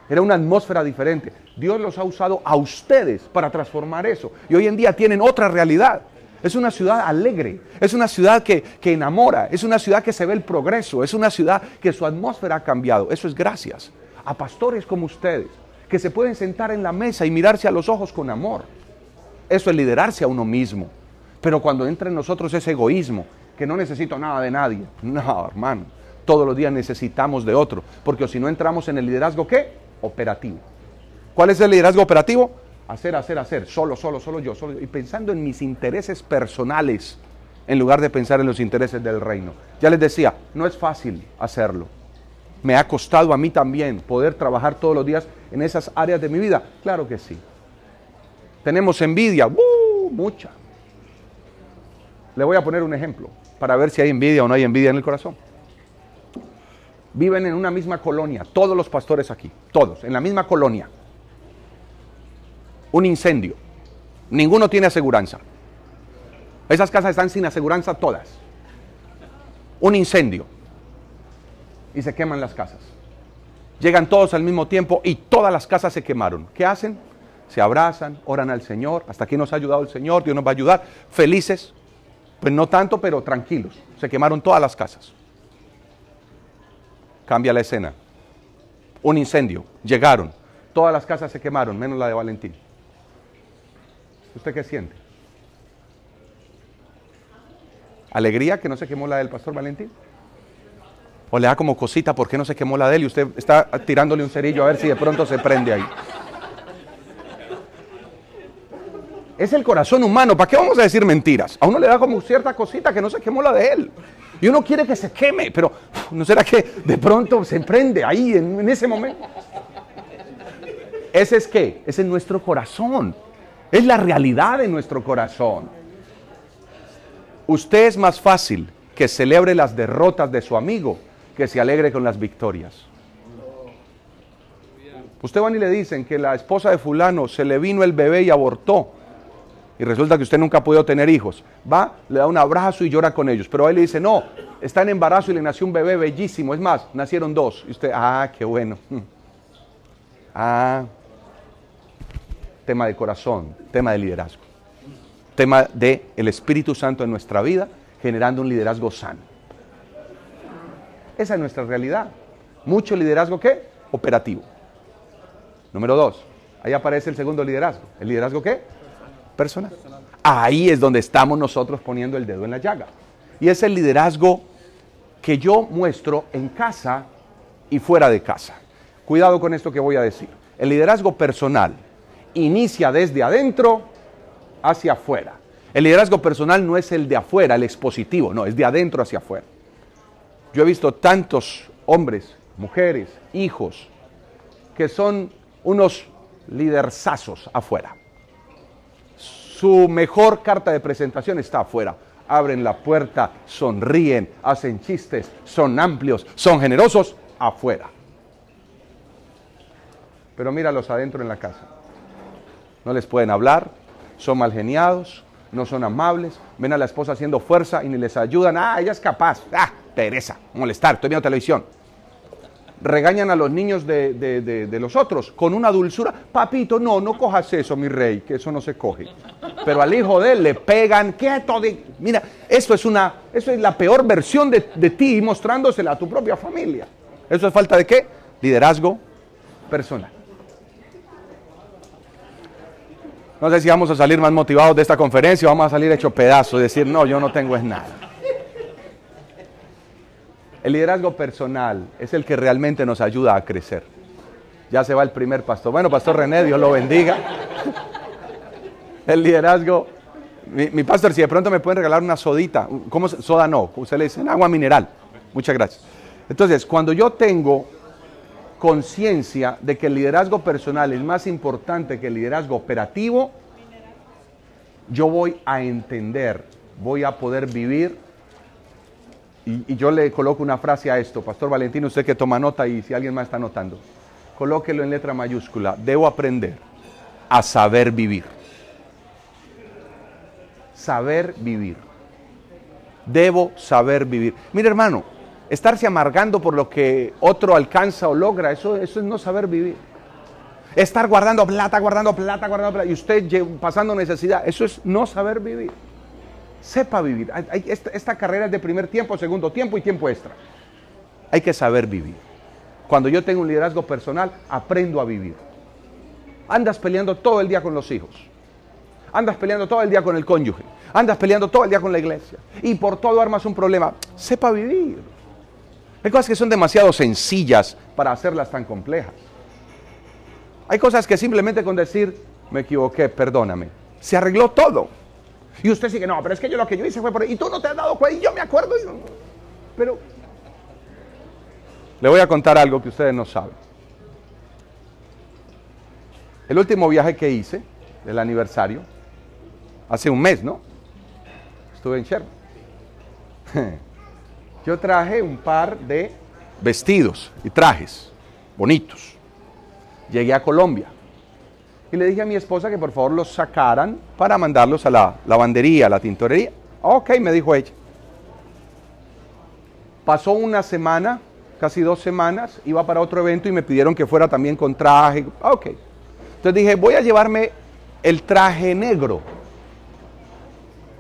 Speaker 1: Era una atmósfera diferente. Dios los ha usado a ustedes para transformar eso. Y hoy en día tienen otra realidad. Es una ciudad alegre, es una ciudad que, que, enamora, es una ciudad que se ve el progreso, es una ciudad que su atmósfera ha cambiado. Eso es gracias a pastores como ustedes, que se pueden sentar en la mesa y mirarse a los ojos con amor. Eso es liderarse a uno mismo. Pero cuando entra en nosotros ese egoísmo, que no necesito nada de nadie, no, hermano, todos los días necesitamos de otro, porque si no entramos en el liderazgo, ¿qué? Operativo. ¿Cuál es el liderazgo operativo? Hacer, hacer, hacer, solo, solo, solo yo, solo yo. Y pensando en mis intereses personales en lugar de pensar en los intereses del reino. Ya les decía, no es fácil hacerlo. Me ha costado a mí también poder trabajar todos los días en esas áreas de mi vida. Claro que sí. Tenemos envidia, ¡uh! mucha. Le voy a poner un ejemplo para ver si hay envidia o no hay envidia en el corazón. Viven en una misma colonia, todos los pastores aquí, todos, en la misma colonia un incendio. Ninguno tiene aseguranza. Esas casas están sin aseguranza todas. Un incendio. Y se queman las casas. Llegan todos al mismo tiempo y todas las casas se quemaron. ¿Qué hacen? Se abrazan, oran al Señor. Hasta aquí nos ha ayudado el Señor, Dios nos va a ayudar. Felices. Pues no tanto, pero tranquilos. Se quemaron todas las casas. Cambia la escena. Un incendio. Llegaron. Todas las casas se quemaron, menos la de Valentín. ¿Usted qué siente? ¿Alegría que no se quemó la del pastor Valentín? ¿O le da como cosita por qué no se quemó la de él y usted está tirándole un cerillo a ver si de pronto se prende ahí? Es el corazón humano. ¿Para qué vamos a decir mentiras? A uno le da como cierta cosita que no se quemó la de él. Y uno quiere que se queme, pero ¿no será que de pronto se prende ahí en, ese momento? Ese es qué? Ese es nuestro corazón. Es la realidad de nuestro corazón. Usted es más fácil que celebre las derrotas de su amigo que se alegre con las victorias. Usted van y le dicen que la esposa de fulano se le vino el bebé y abortó. Y resulta que usted nunca ha podido tener hijos. Va, le da un abrazo y llora con ellos. Pero él le dice, no, está en embarazo y le nació un bebé bellísimo. Es más, nacieron dos. Y usted, ah, qué bueno. *laughs* Ah, tema de corazón, tema de liderazgo, tema de el Espíritu Santo en nuestra vida, generando un liderazgo sano. Esa es nuestra realidad. Mucho liderazgo qué? Operativo. Número dos, ahí aparece el segundo liderazgo. ¿El liderazgo qué? Personal. Ahí es donde estamos nosotros poniendo el dedo en la llaga. Y es el liderazgo que yo muestro en casa y fuera de casa. Cuidado con esto que voy a decir. El liderazgo personal inicia desde adentro hacia afuera. El liderazgo personal no es el de afuera, el expositivo, no, es de adentro hacia afuera. Yo he visto tantos hombres, mujeres, hijos, que son unos liderazos afuera. Su mejor carta de presentación está afuera. Abren la puerta, sonríen, hacen chistes, son amplios, son generosos afuera. Pero míralos adentro en la casa no les pueden hablar, son mal geniados, no son amables, ven a la esposa haciendo fuerza y ni les ayudan, ah, ella es capaz, ah, pereza, molestar, estoy viendo televisión. Regañan a los niños de, los otros con una dulzura, papito, no, no cojas eso, mi rey, que eso no se coge. Pero al hijo de él le pegan, quieto, de... mira, esto es, una, eso es la peor versión de, de ti mostrándosela a tu propia familia. ¿Eso es falta de qué? Liderazgo personal. No sé si vamos a salir más motivados de esta conferencia o vamos a salir hecho pedazo y decir, no, yo no tengo es nada. El liderazgo personal es el que realmente nos ayuda a crecer. Ya se va el primer pastor. Bueno, Pastor René, Dios lo bendiga. *laughs* El liderazgo. Mi, pastor, si de pronto me pueden regalar una sodita. ¿Cómo soda no? Usted le dice agua mineral. Muchas gracias. Entonces, cuando yo tengo conciencia de que el liderazgo personal es más importante que el liderazgo operativo, yo voy a entender, voy a poder vivir. Y, yo le coloco una frase a esto, Pastor Valentín, usted que toma nota y si alguien más está notando, colóquelo en letra mayúscula, debo aprender a saber vivir. Saber vivir. Debo saber vivir. Mire hermano, estarse amargando por lo que otro alcanza o logra, eso, eso es no saber vivir. Estar guardando plata, guardando plata, guardando plata, y usted pasando necesidad, eso es no saber vivir. Sepa vivir. Esta, esta carrera es de primer tiempo, segundo tiempo y tiempo extra. Hay que saber vivir. Cuando yo tengo un liderazgo personal, aprendo a vivir. Andas peleando todo el día con los hijos. Andas peleando todo el día con el cónyuge. Andas peleando todo el día con la iglesia. Y por todo armas un problema. Sepa vivir. Hay cosas que son demasiado sencillas para hacerlas tan complejas. Hay cosas que simplemente con decir, me equivoqué, perdóname, se arregló todo. Y usted sigue, no, pero es que yo lo que yo hice fue por ahí. Y tú no te has dado cuenta, y yo me acuerdo. y- Pero le voy a contar algo que ustedes no saben. El último viaje que hice, del aniversario, hace un mes, ¿no? Estuve en Sherman. *laughs* Yo traje un par de vestidos y trajes bonitos. Llegué a Colombia y le dije a mi esposa que por favor los sacaran para mandarlos a la lavandería, a la tintorería. Ok, me dijo ella. Pasó una semana, casi dos semanas, iba para otro evento y me pidieron que fuera también con traje. Ok. Entonces dije, voy a llevarme el traje negro.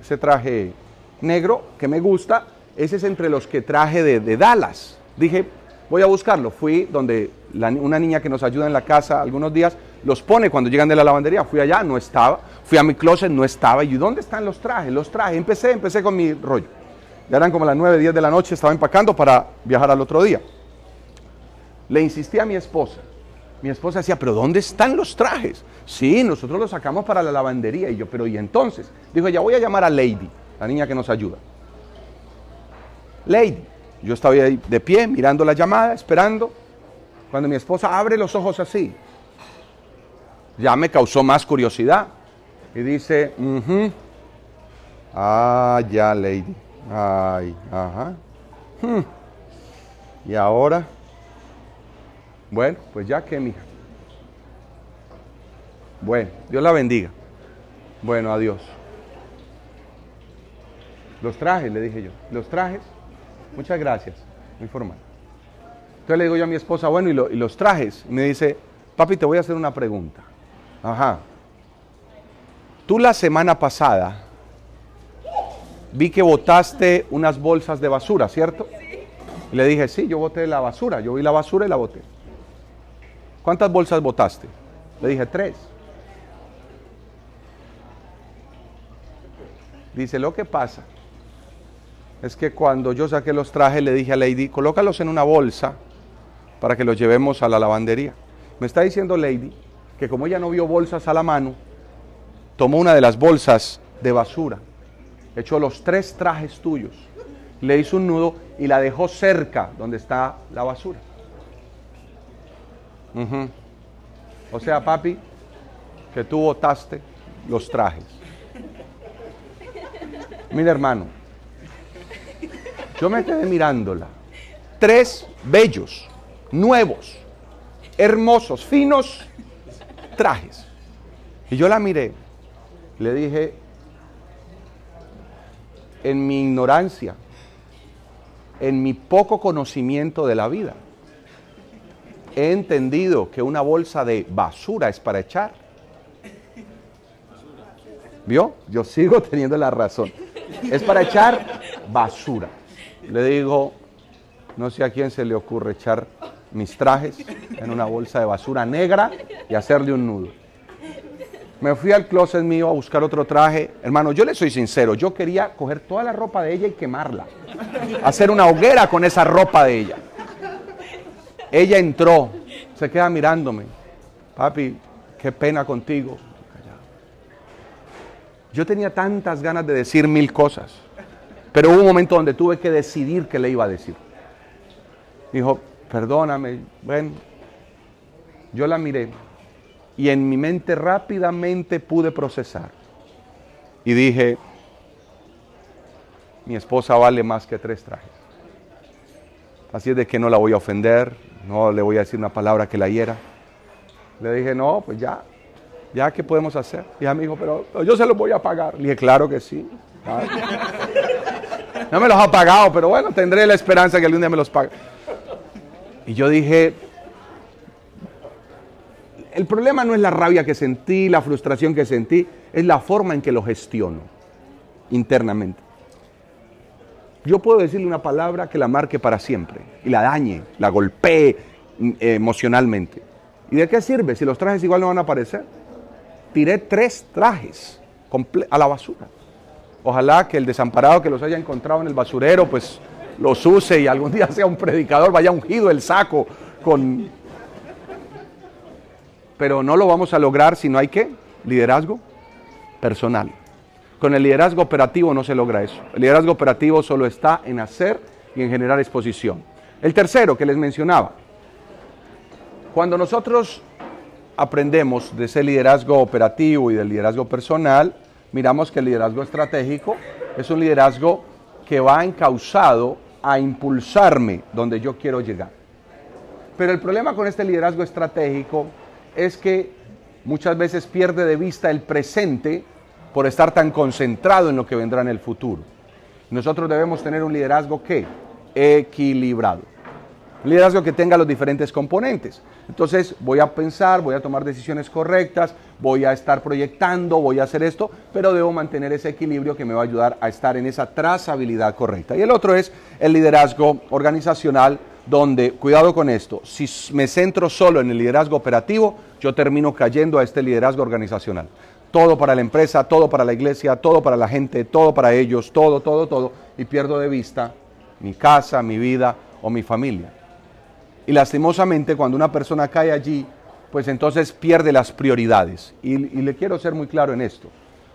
Speaker 1: Ese traje negro que me gusta, ese es entre los que traje de, Dallas. Dije, voy a buscarlo. Fui donde una niña que nos ayuda en la casa algunos días los pone cuando llegan de la lavandería. Fui allá, no estaba. Fui a mi closet, no estaba. ¿Y dónde están los trajes? Los trajes. Empecé, empecé con mi rollo. Ya eran como las 9, 10 de la noche, estaba empacando para viajar al otro día. Le insistí a mi esposa. Mi esposa decía, pero ¿dónde están los trajes? Sí, nosotros los sacamos para la lavandería. Y yo, pero ¿y entonces? Dijo, ya voy a llamar a Lady, la niña que nos ayuda. Lady, yo estaba ahí de pie mirando la llamada, esperando. Cuando mi esposa abre los ojos así, ya me causó más curiosidad. Y dice, "Ujú. ah, ya, Lady. Ay, ajá. Hmm. Y ahora, bueno, pues ya que, mija. Bueno, Dios la bendiga. Bueno, adiós. Los trajes, le dije yo. Los trajes. Muchas gracias. Muy formal. Entonces le digo yo a mi esposa, bueno, ¿y, y los trajes? Y me dice, papi, te voy a hacer una pregunta. Ajá. Tú la semana pasada vi que botaste unas bolsas de basura, ¿cierto? Y le dije, sí, yo boté la basura. Yo vi la basura y la boté. ¿Cuántas bolsas botaste? Le dije, tres. Dice, lo que pasa es que cuando yo saqué los trajes le dije a Lady, colócalos en una bolsa para que los llevemos a la lavandería. Me está diciendo Lady que como ella no vio bolsas a la mano, tomó una de las bolsas de basura, echó los tres trajes tuyos, le hizo un nudo y la dejó cerca donde está la basura. Ujú. O sea, papi, que tú botaste los trajes. Mira, hermano, yo me quedé mirándola. Tres bellos, nuevos, hermosos, finos trajes. Y yo la miré. Le dije, en mi ignorancia, en mi poco conocimiento de la vida, he entendido que una bolsa de basura es para echar. ¿Vio? Yo sigo *laughs* teniendo la razón. Es para echar basura. Le digo, no sé a quién se le ocurre echar mis trajes en una bolsa de basura negra y hacerle un nudo. Me fui al closet mío a buscar otro traje. Hermano, yo le soy sincero, yo quería coger toda la ropa de ella y quemarla. Hacer una hoguera con esa ropa de ella. Ella entró, se queda mirándome. Papi, qué pena contigo. Yo tenía tantas ganas de decir mil cosas, pero hubo un momento donde tuve que decidir qué le iba a decir. Dijo, perdóname, ven, Yo la miré y en mi mente rápidamente pude procesar. Y dije, mi esposa vale más que tres trajes. Así es de que no la voy a ofender, no le voy a decir una palabra que la hiera. Le dije, no, pues ya, ya, ¿qué podemos hacer? Y ella me dijo, pero, yo se los voy a pagar. Le dije, claro que sí. *laughs* No me los ha pagado, pero bueno, tendré la esperanza que algún día me los pague. Y yo dije, el problema no es la rabia que sentí, la frustración que sentí, es la forma en que lo gestiono internamente. Yo puedo decirle una palabra que la marque para siempre y la dañe, la golpee mm, emocionalmente. ¿Y de qué sirve si los trajes igual no van a aparecer? Tiré tres trajes a la basura. Ojalá que el desamparado que los haya encontrado en el basurero, pues los use y algún día *laughs* sea un predicador, vaya ungido el saco con... Pero no lo vamos a lograr si no hay qué? Liderazgo personal. Con el liderazgo operativo no se logra eso. El liderazgo operativo solo está en hacer y en generar exposición. El tercero que les mencionaba, cuando nosotros aprendemos de ese liderazgo operativo y del liderazgo personal, miramos que el liderazgo estratégico es un liderazgo que va encausado a impulsarme donde yo quiero llegar. Pero el problema con este liderazgo estratégico es que muchas veces pierde de vista el presente por estar tan concentrado en lo que vendrá en el futuro. Nosotros debemos tener un liderazgo que equilibrado. Liderazgo que tenga los diferentes componentes. Entonces voy a pensar, voy a tomar decisiones correctas, voy a estar proyectando, voy a hacer esto, pero debo mantener ese equilibrio que me va a ayudar a estar en esa trazabilidad correcta. Y el otro es el liderazgo organizacional, donde, cuidado con esto, si me centro solo en el liderazgo operativo, yo termino cayendo a este liderazgo organizacional. Todo para la empresa, todo para la iglesia, todo para la gente, todo para ellos, todo, todo, todo, y pierdo de vista mi casa, mi vida o mi familia. Y lastimosamente cuando una persona cae allí, pues entonces pierde las prioridades. Y, le quiero ser muy claro en esto.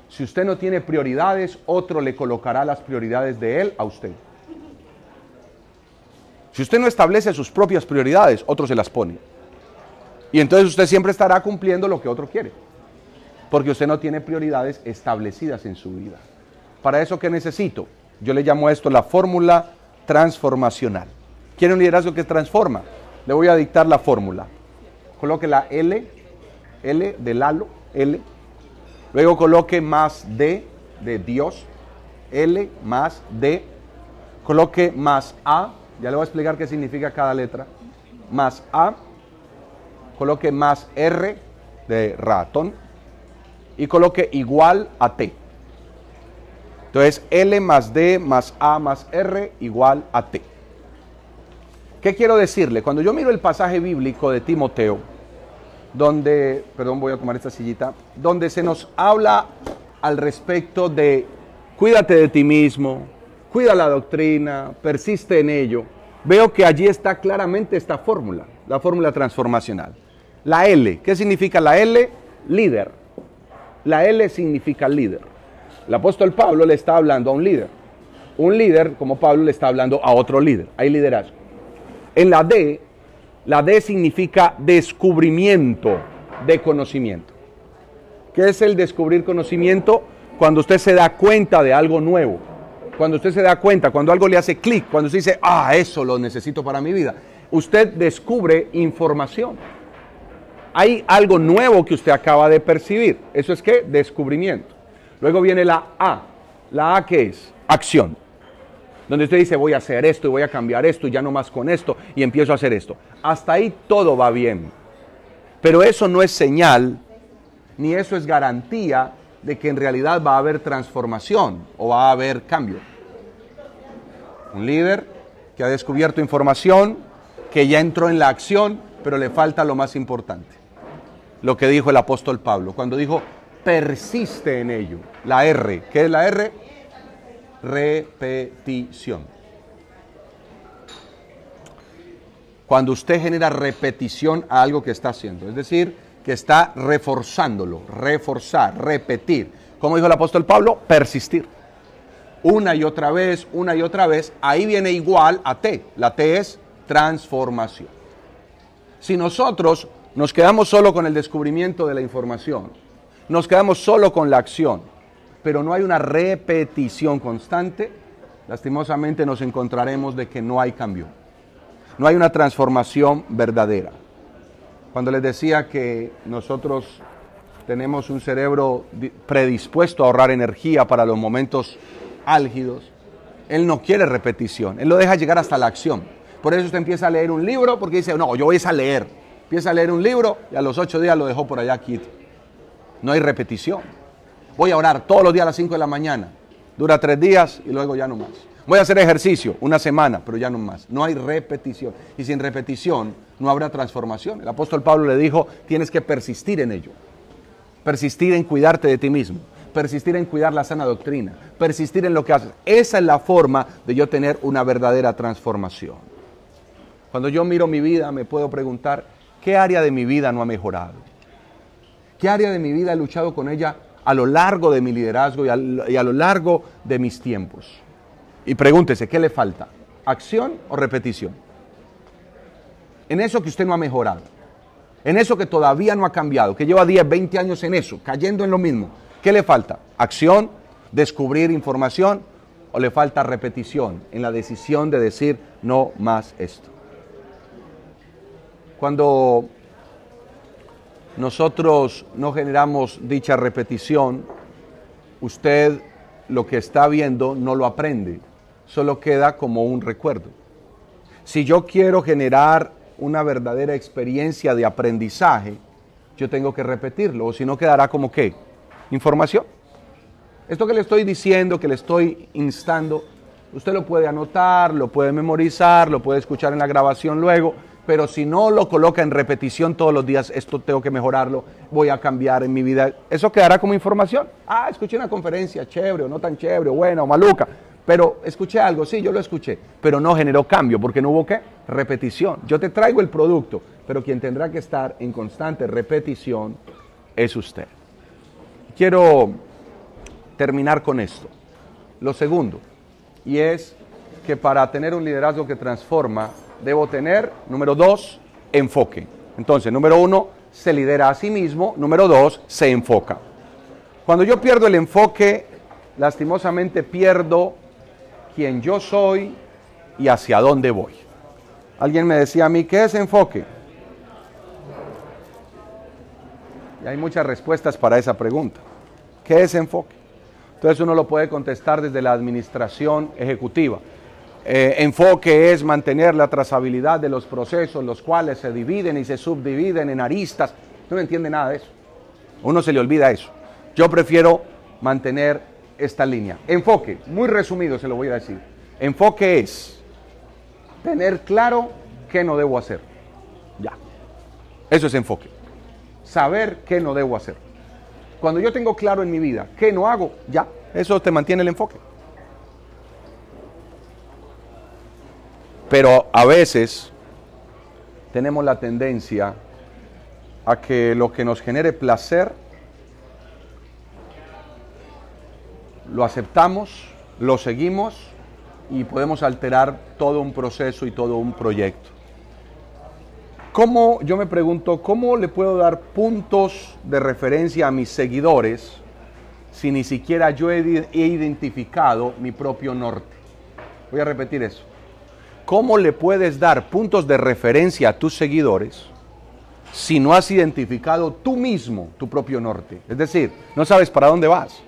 Speaker 1: Si usted no tiene prioridades, otro le colocará las prioridades de él a usted. Si usted no establece sus propias prioridades, otro se las pone. Y entonces usted siempre estará cumpliendo lo que otro quiere. Porque usted no tiene prioridades establecidas en su vida. Para eso, ¿qué necesito? Yo le llamo a esto la fórmula transformacional. ¿Quiere un liderazgo que transforma? Le voy a dictar la fórmula. Coloque la L, L de Lalo, L. Luego coloque más D de Dios, L más D. Coloque más A, ya le voy a explicar qué significa cada letra. Más A. Coloque más R de ratón. Y coloque igual a T. Entonces L más D más A más R igual a T. ¿Qué quiero decirle? Cuando yo miro el pasaje bíblico de Timoteo, donde, perdón, voy a tomar esta sillita, donde se nos habla al respecto de cuídate de ti mismo, cuida la doctrina, persiste en ello, veo que allí está claramente esta fórmula, la fórmula transformacional. La L, ¿qué significa la L? Líder. La L significa líder. El apóstol Pablo le está hablando a un líder. Un líder, como Pablo, le está hablando a otro líder. Hay liderazgo. En la D, la D significa descubrimiento de conocimiento. ¿Qué es el descubrir conocimiento? Cuando usted se da cuenta de algo nuevo. Cuando usted se da cuenta, cuando algo le hace clic, cuando usted dice, ah, eso lo necesito para mi vida. Usted descubre información. Hay algo nuevo que usted acaba de percibir. Eso es que descubrimiento. Luego viene la A. La A que es acción donde usted dice voy a hacer esto y voy a cambiar esto y ya no más con esto y empiezo a hacer esto. Hasta ahí todo va bien. Pero eso no es señal, ni eso es garantía de que en realidad va a haber transformación o va a haber cambio. Un líder que ha descubierto información, que ya entró en la acción, pero le falta lo más importante. Lo que dijo el apóstol Pablo, cuando dijo, persiste en ello. La R, ¿qué es la R? Repetición. Cuando usted genera repetición a algo que está haciendo, es decir, que está reforzándolo, reforzar, repetir. Como dijo el apóstol Pablo, persistir. Una y otra vez, una y otra vez, ahí viene igual a T. La T es transformación. Si nosotros nos quedamos solo con el descubrimiento de la información, nos quedamos solo con la acción, pero no hay una repetición constante, lastimosamente nos encontraremos de que no hay cambio, no hay una transformación verdadera. Cuando les decía que nosotros tenemos un cerebro predispuesto a ahorrar energía para los momentos álgidos, él no quiere repetición, él lo deja llegar hasta la acción. Por eso usted empieza a leer un libro porque dice, no, yo voy a leer. Empieza a leer un libro y a los ocho días lo dejó por allá quieto. No hay repetición. Voy a orar todos los días a las cinco de la mañana. Dura tres días y luego ya no más. Voy a hacer ejercicio una semana, pero ya no más. No hay repetición. Y sin repetición no habrá transformación. El apóstol Pablo le dijo, tienes que persistir en ello. Persistir en cuidarte de ti mismo. Persistir en cuidar la sana doctrina. Persistir en lo que haces. Esa es la forma de yo tener una verdadera transformación. Cuando yo miro mi vida me puedo preguntar, ¿qué área de mi vida no ha mejorado? ¿Qué área de mi vida he luchado con ella a lo largo de mi liderazgo y a, lo largo de mis tiempos? Y pregúntese, ¿qué le falta? ¿Acción o repetición? En eso que usted no ha mejorado, en eso que todavía no ha cambiado, que lleva 10, 20 años en eso, cayendo en lo mismo, ¿qué le falta? ¿Acción? ¿Descubrir información? ¿O le falta repetición en la decisión de decir no más esto? Cuando nosotros no generamos dicha repetición, usted lo que está viendo no lo aprende, solo queda como un recuerdo. Si yo quiero generar una verdadera experiencia de aprendizaje, yo tengo que repetirlo, o si no quedará como qué? Información. Esto que le estoy diciendo, que le estoy instando, usted lo puede anotar, lo puede memorizar, lo puede escuchar en la grabación luego, pero si no lo coloca en repetición todos los días, esto tengo que mejorarlo, voy a cambiar en mi vida, eso quedará como información. Ah, escuché una conferencia, chévere o no tan chévere, o buena o maluca, pero escuché algo, sí, yo lo escuché, pero no generó cambio porque no hubo qué? Repetición. Yo te traigo el producto, pero quien tendrá que estar en constante repetición es usted. Quiero terminar con esto. Lo segundo, y es que para tener un liderazgo que transforma, debo tener, número dos, enfoque. Entonces, número uno, se lidera a sí mismo. Número dos, se enfoca. Cuando yo pierdo el enfoque, lastimosamente pierdo quién yo soy y hacia dónde voy. Alguien me decía a mí, ¿qué es enfoque? Y hay muchas respuestas para esa pregunta. ¿Qué es enfoque? Entonces uno lo puede contestar desde la administración ejecutiva. Eh, enfoque es mantener la trazabilidad de los procesos, los cuales se dividen y se subdividen en aristas. No entiende nada de eso. uno se le olvida eso. Yo prefiero mantener esta línea. Enfoque, muy resumido se lo voy a decir. Enfoque es tener claro qué no debo hacer. Ya. Eso es enfoque. Saber qué no debo hacer. Cuando yo tengo claro en mi vida qué no hago, ya. Eso te mantiene el enfoque. Pero a veces tenemos la tendencia a que lo que nos genere placer lo aceptamos, lo seguimos y podemos alterar todo un proceso y todo un proyecto. ¿Cómo, yo me pregunto, cómo le puedo dar puntos de referencia a mis seguidores si ni siquiera yo he identificado mi propio norte? Voy a repetir eso. ¿Cómo le puedes dar puntos de referencia a tus seguidores si no has identificado tú mismo tu propio norte? Es decir, no sabes para dónde vas.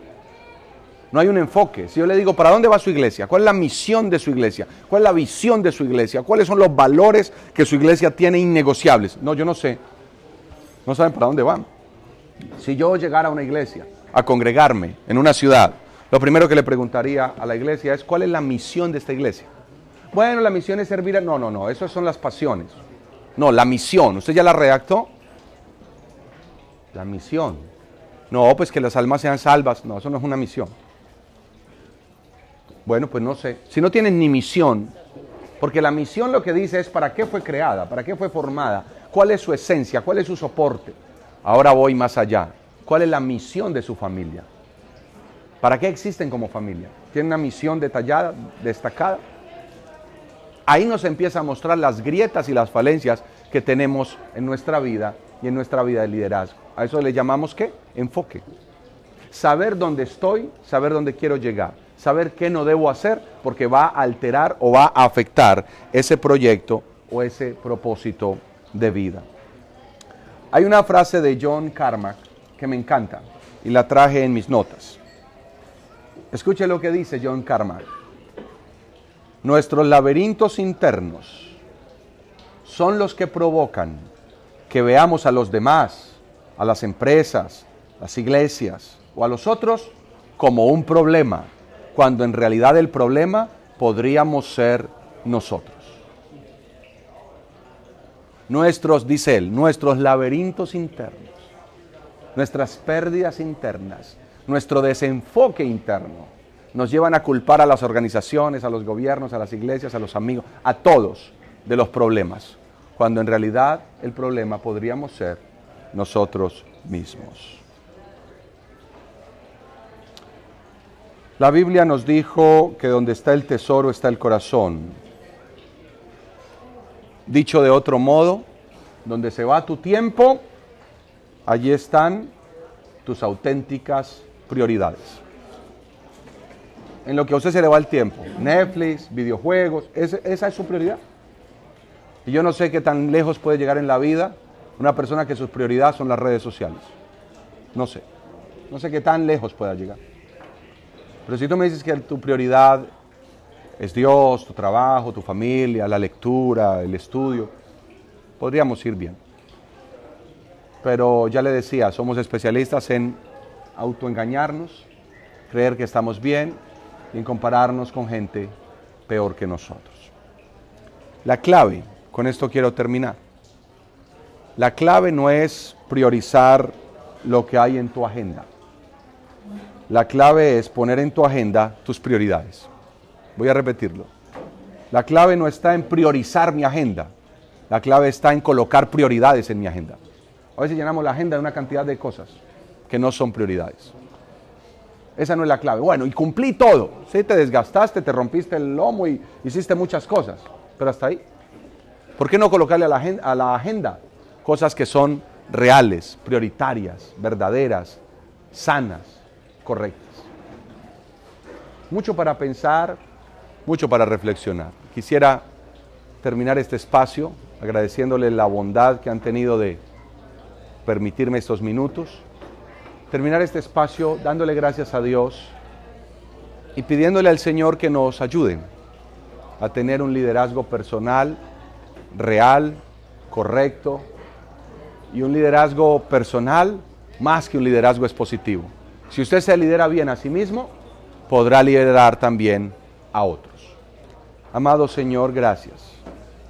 Speaker 1: No hay un enfoque. Si yo le digo, ¿para dónde va su iglesia? ¿Cuál es la misión de su iglesia? ¿Cuál es la visión de su iglesia? ¿Cuáles son los valores que su iglesia tiene innegociables? No, yo no sé. No saben para dónde van. Si yo llegara a una iglesia, a congregarme en una ciudad, lo primero que le preguntaría a la iglesia es, ¿cuál es la misión de esta iglesia? Bueno, la misión es servir a... No, no, no, esas son las pasiones. No, la misión. ¿Usted ya la redactó? La misión. No, pues que las almas sean salvas. No, eso no es una misión. Bueno, pues no sé. Si no tienes ni misión, porque la misión lo que dice es para qué fue creada, para qué fue formada, cuál es su esencia, cuál es su soporte. Ahora voy más allá. ¿Cuál es la misión de su familia? ¿Para qué existen como familia? ¿Tienen una misión detallada, destacada? Ahí nos empieza a mostrar las grietas y las falencias que tenemos en nuestra vida y en nuestra vida de liderazgo. A eso le llamamos qué? Enfoque. Saber dónde estoy, saber dónde quiero llegar, saber qué no debo hacer porque va a alterar o va a afectar ese proyecto o ese propósito de vida. Hay una frase de John Carmack que me encanta y la traje en mis notas. Escuche lo que dice John Carmack. Nuestros laberintos internos son los que provocan que veamos a los demás, a las empresas, las iglesias o a los otros como un problema, cuando en realidad el problema podríamos ser nosotros. Nuestros, dice él, nuestros laberintos internos, nuestras pérdidas internas, nuestro desenfoque interno, nos llevan a culpar a las organizaciones, a los gobiernos, a las iglesias, a los amigos, a todos de los problemas, cuando en realidad el problema podríamos ser nosotros mismos. La Biblia nos dijo que donde está el tesoro está el corazón. Dicho de otro modo, donde se va tu tiempo, allí están tus auténticas prioridades en lo que a usted se le va el tiempo. Netflix, videojuegos, esa es su prioridad. Y yo no sé qué tan lejos puede llegar en la vida una persona que sus prioridades son las redes sociales. No sé. No sé qué tan lejos pueda llegar. Pero si tú me dices que tu prioridad es Dios, tu trabajo, tu familia, la lectura, el estudio, podríamos ir bien. Pero ya le decía, somos especialistas en autoengañarnos, creer que estamos bien y en compararnos con gente peor que nosotros. La clave, con esto quiero terminar, la clave no es priorizar lo que hay en tu agenda. La clave es poner en tu agenda tus prioridades. Voy a repetirlo. La clave no está en priorizar mi agenda. La clave está en colocar prioridades en mi agenda. A veces llenamos la agenda de una cantidad de cosas que no son prioridades. Esa no es la clave. Bueno, y cumplí todo. Sí, te desgastaste, te rompiste el lomo y hiciste muchas cosas. Pero hasta ahí. ¿Por qué no colocarle a la, a la agenda cosas que son reales, prioritarias, verdaderas, sanas, correctas? Mucho para pensar, mucho para reflexionar. Quisiera terminar este espacio agradeciéndole la bondad que han tenido de permitirme estos minutos terminar este espacio dándole gracias a Dios y pidiéndole al Señor que nos ayude a tener un liderazgo personal, real, correcto y un liderazgo personal más que un liderazgo expositivo. Si usted se lidera bien a sí mismo, podrá liderar también a otros. Amado Señor, gracias